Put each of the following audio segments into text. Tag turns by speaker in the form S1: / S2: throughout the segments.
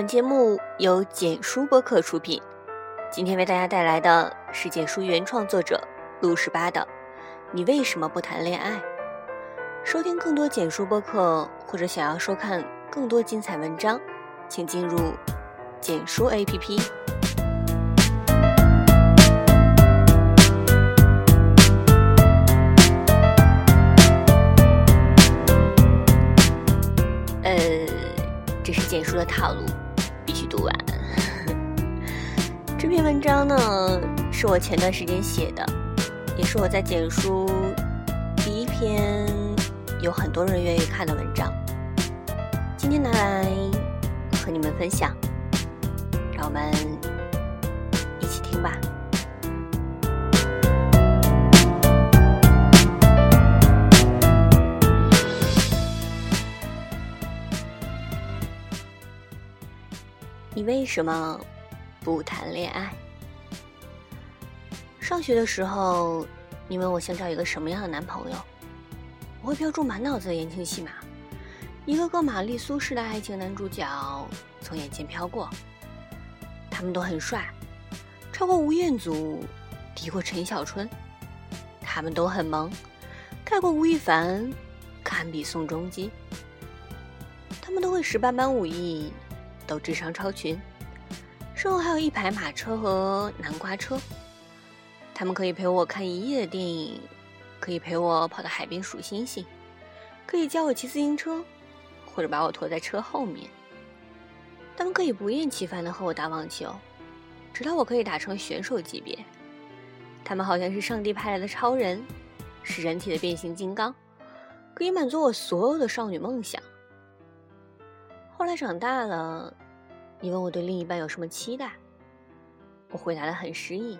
S1: 本节目由简书播客出品。今天为大家带来的是简书原创作者陆十八的《你为什么不谈恋爱》。收听更多简书播客，或者想要收看更多精彩文章，请进入简书 APP。呃，这是简书的套路，读完。这篇文章呢，是我前段时间写的，也是我在简书第一篇有很多人愿意看的文章。今天拿来和你们分享，让我们一起听吧。你为什么不谈恋爱？上学的时候，你问我想找一个什么样的男朋友，我会飘出满脑子的言情戏码，一个个玛丽苏式的爱情男主角从眼前飘过，他们都很帅，超过吴彦祖，敌过陈小春，他们都很萌，盖过吴亦凡，堪比宋仲基，他们都会十八般武艺。都智商超群，身后还有一排马车和南瓜车。他们可以陪我看一夜的电影，可以陪我跑到海边数星星，可以教我骑自行车，或者把我驮在车后面。他们可以不厌其烦的和我打网球，直到我可以打成选手级别。他们好像是上帝派来的超人，是人体的变形金刚，可以满足我所有的少女梦想。后来长大了，你问我对另一半有什么期待，我回答的很诗意。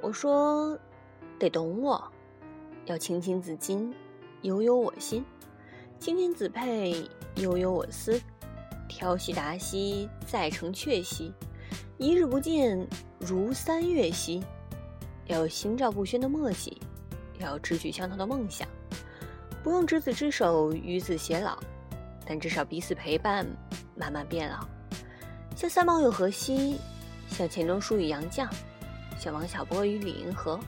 S1: 我说，得懂我，要青青子衿，悠悠我心；青青子佩，悠悠我思。挑兮达兮，再成却兮，一日不见，如三月兮。要有心照不宣的默契，要有志趣相投的梦想，不用执子之手，与子偕老。但至少彼此陪伴，慢慢变老。像三毛与荷西，像钱钟书与杨绛，像王小波与李银河。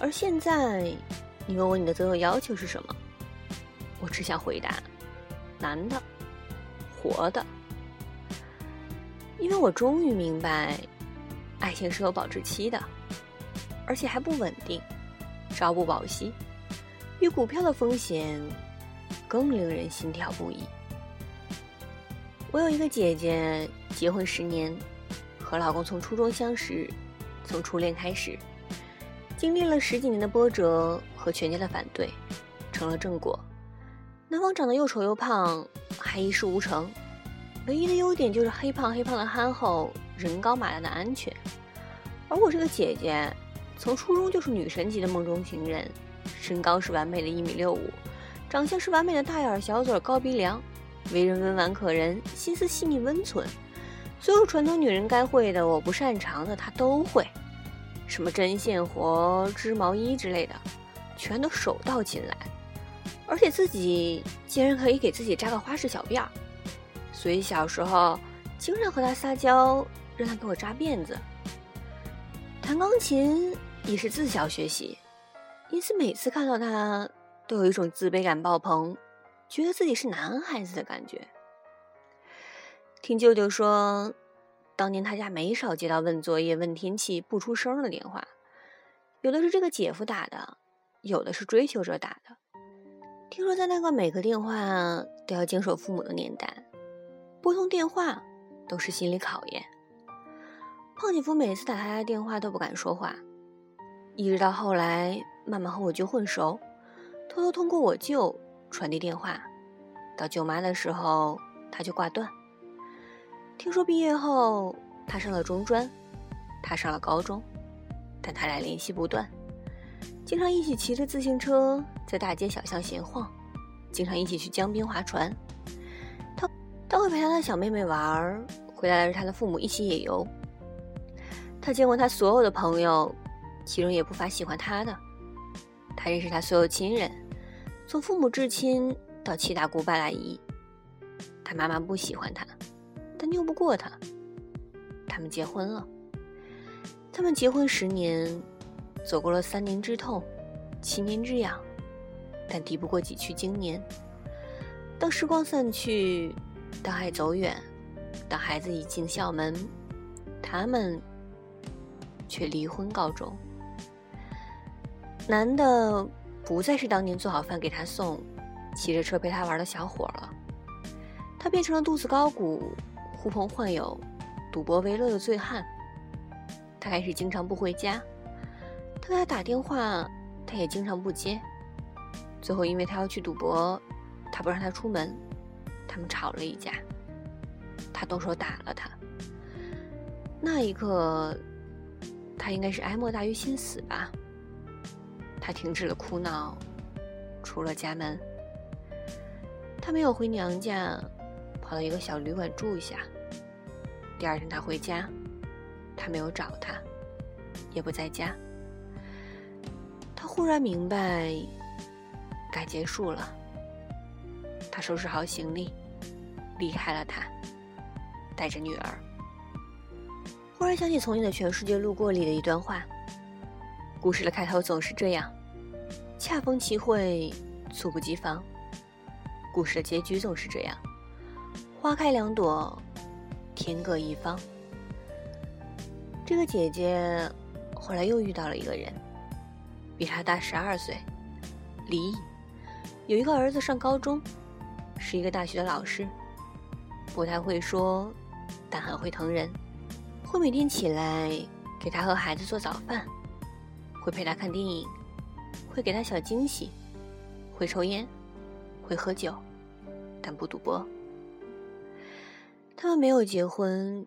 S1: 而现在，你问我你的择偶要求是什么？我只想回答：男的，活的。因为我终于明白，爱情是有保质期的，而且还不稳定，朝不保夕，与股票的风险。更令人心跳不已。我有一个姐姐，结婚十年，和老公从初中相识，从初恋开始，经历了十几年的波折和全家的反对，成了正果。男方长得又丑又胖，还一事无成，唯一的优点就是黑胖黑胖的憨厚，人高马大的安全。而我这个姐姐，从初中就是女神级的梦中情人，身高是完美的一米六五。长相是完美的大眼小嘴高鼻梁，为人温婉可人，心思细腻温存，所有传统女人该会的，我不擅长的她都会，什么针线活、织毛衣之类的，全都手到擒来，而且自己竟然可以给自己扎个花式小辫儿，所以小时候经常和她撒娇，让她给我扎辫子。弹钢琴也是自小学习，因此每次看到她。都有一种自卑感爆棚，觉得自己是男孩子的感觉。听舅舅说，当年他家没少接到问作业、问天气不出声的电话，有的是这个姐夫打的，有的是追求者打的。听说在那个每个电话都要经手父母的年代，拨通电话都是心理考验。胖姐夫每次打他家电话都不敢说话，一直到后来慢慢和我舅混熟。偷偷通过我舅传递电话，到舅妈的时候，他就挂断。听说毕业后，他上了中专，他上了高中，但他俩联系不断，经常一起骑着自行车在大街小巷闲晃，经常一起去江边划船。他他会陪他的小妹妹玩，回来带着他的父母一起野游。他见过他所有的朋友，其中也不乏喜欢他的。他认识他所有亲人。从父母至亲到七大姑八大姨，他妈妈不喜欢他，但拗不过他。他们结婚了。他们结婚十年，走过了三年之痛，七年之痒，但敌不过几曲经年。当时光散去，当爱走远，当孩子已进校门，他们却离婚告终。男的不再是当年做好饭给他送，骑着车陪他玩的小伙了，他变成了肚子高鼓、呼朋唤友。赌博为乐的醉汉，他开始经常不回家。他给他打电话，他也经常不接。最后，因为他要去赌博，他不让他出门，他们吵了一架。他动手打了他。那一刻，他应该是哀莫大于心死吧。他停止了哭闹，出了家门。他没有回娘家，跑到一个小旅馆住下。第二天他回家，他没有找他，也不在家。他忽然明白，该结束了。他收拾好行李，离开了他，带着女儿。忽然想起从你的《全世界路过》里的一段话：故事的开头总是这样，恰逢其会，猝不及防；故事的结局总是这样，花开两朵。天各一方。这个姐姐后来又遇到了一个人，比她大十二岁，离异，有一个儿子上高中，是一个大学的老师，不太会说，但很会疼人，会每天起来给他和孩子做早饭，会陪他看电影，会给他小惊喜，会抽烟，会喝酒，但不赌博。他们没有结婚，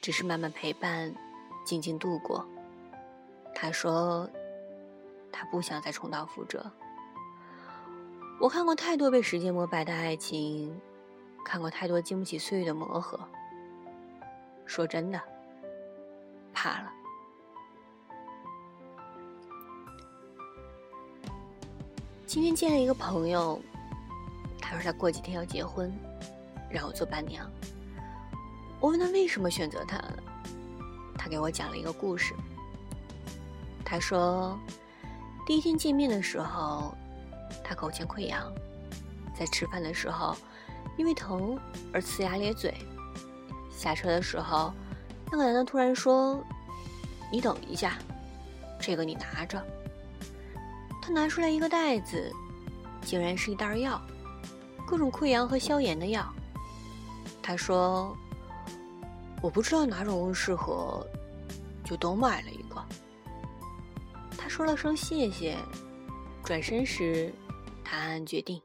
S1: 只是慢慢陪伴，静静度过。他说：“他不想再重蹈覆辙。”我看过太多被时间磨白的爱情，看过太多经不起岁月的磨合。说真的，怕了。今天见了一个朋友，他说他过几天要结婚，让我做伴娘。我问他为什么选择他，他给我讲了一个故事。他说，第一天见面的时候，他口腔溃疡，在吃饭的时候，因为疼而呲牙咧嘴。下车的时候，那个男的突然说：“你等一下，这个你拿着。”他拿出来一个袋子，竟然是一袋药，各种溃疡和消炎的药。他说。我不知道哪种更适合，就都买了一个。他说了声谢谢，转身时，他暗暗决定，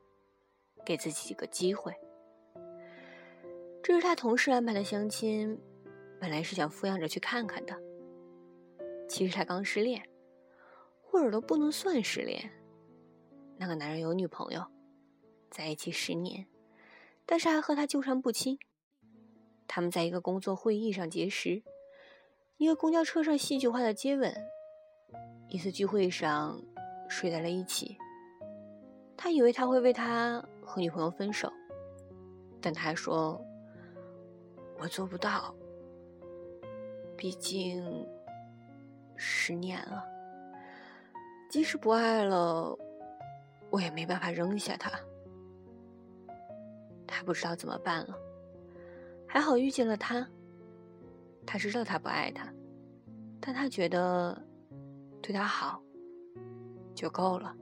S1: 给自己一个机会。这是他同事安排的相亲，本来是想抚养着去看看的。其实他刚失恋，或者都不能算失恋。那个男人有女朋友，在一起十年，但是还和他纠缠不清。他们在一个工作会议上结识，一个公交车上戏剧化的接吻，一次聚会上睡在了一起。他以为他会为他和女朋友分手，但他说：“我做不到，毕竟十年了，即使不爱了，我也没办法扔下他。”他不知道怎么办了。还好遇见了他，他知道他不爱他，但他觉得对他好就够了。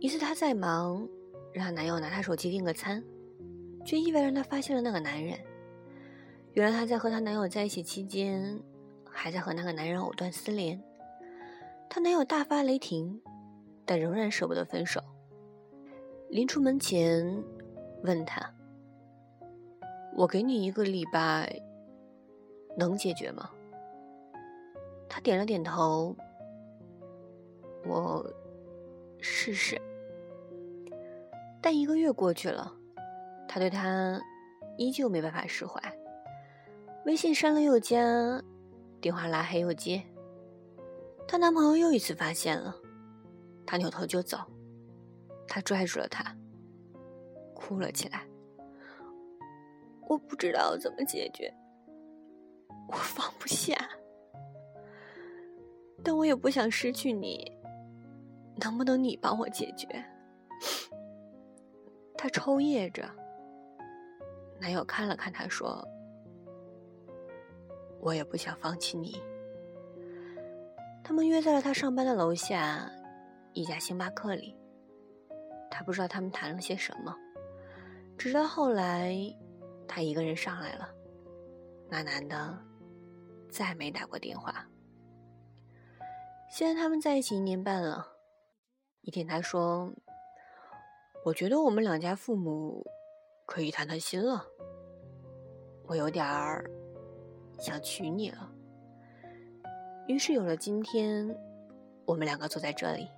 S1: 一次他在忙，让男友拿他手机订个餐，却意外让他发现了那个男人。原来他在和她男友在一起期间，还在和那个男人藕断丝连。她男友大发雷霆，但仍然舍不得分手。临出门前，问他。我给你一个礼拜，能解决吗？他点了点头。我试试。但一个月过去了，他对他依旧没办法释怀。微信删了又加，电话拉黑又接。她男朋友又一次发现了，她扭头就走。他拽住了他，哭了起来。我不知道怎么解决，我放不下，但我也不想失去你。能不能你帮我解决？他抽噎着，男友看了看他，说：“我也不想放弃你。”他们约在了他上班的楼下一家星巴克里。他不知道他们谈了些什么，直到后来，他一个人上来了，那男的再没打过电话。现在他们在一起一年半了。一天，他说：“我觉得我们两家父母可以谈谈心了。我有点儿想娶你了。”于是有了今天，我们两个坐在这里。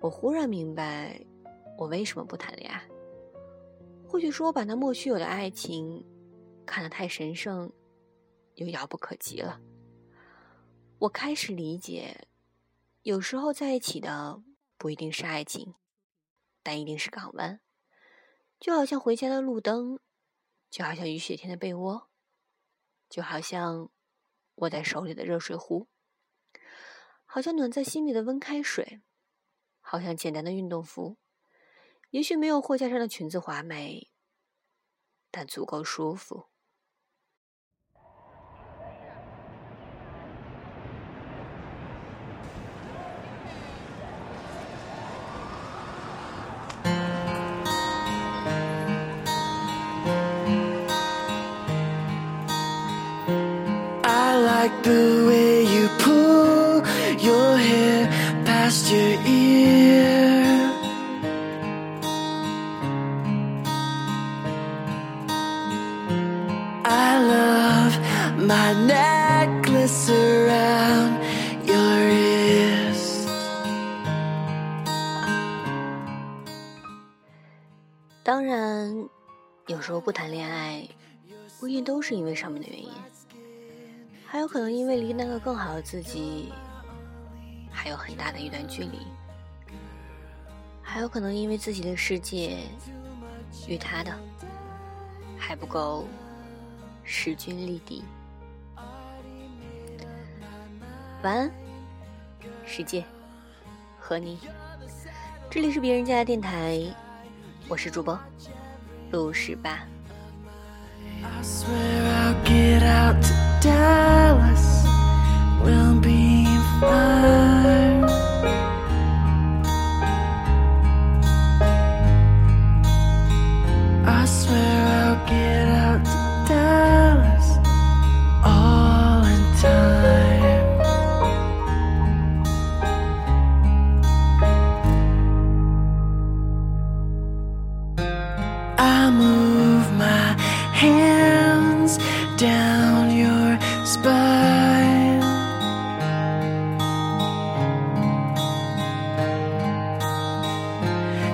S1: 我忽然明白，我为什么不谈恋爱。或许是我把那莫须有的爱情看得太神圣，又遥不可及了。我开始理解。有时候在一起的不一定是爱情，但一定是港湾，就好像回家的路灯，就好像雨雪天的被窝，就好像握在手里的热水壶，好像暖在心里的温开水，好像简单的运动服，也许没有货架上的裙子华美，但足够舒服。like the my necklace around your wrist. 当然，有时候不谈恋爱，不一定都是因为上面的原因。还有可能因为离那个更好的自己还有很大的一段距离，还有可能因为自己的世界与他的还不够势均力敌。晚安，世界和你，这里是别人家的电台，我是主播陆十八。Dallas.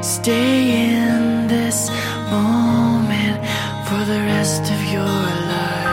S1: Stay in this moment for the rest of your life.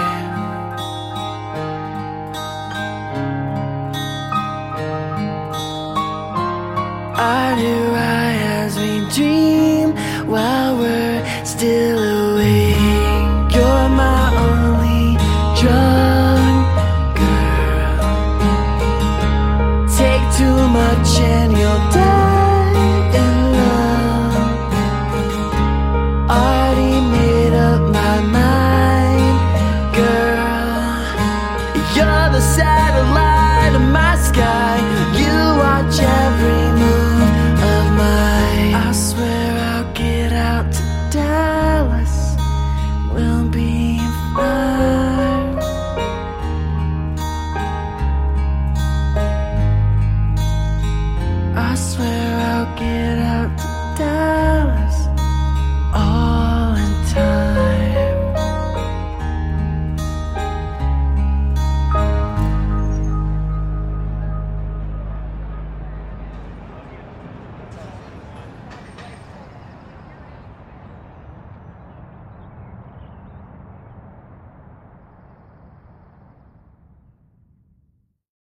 S1: I swear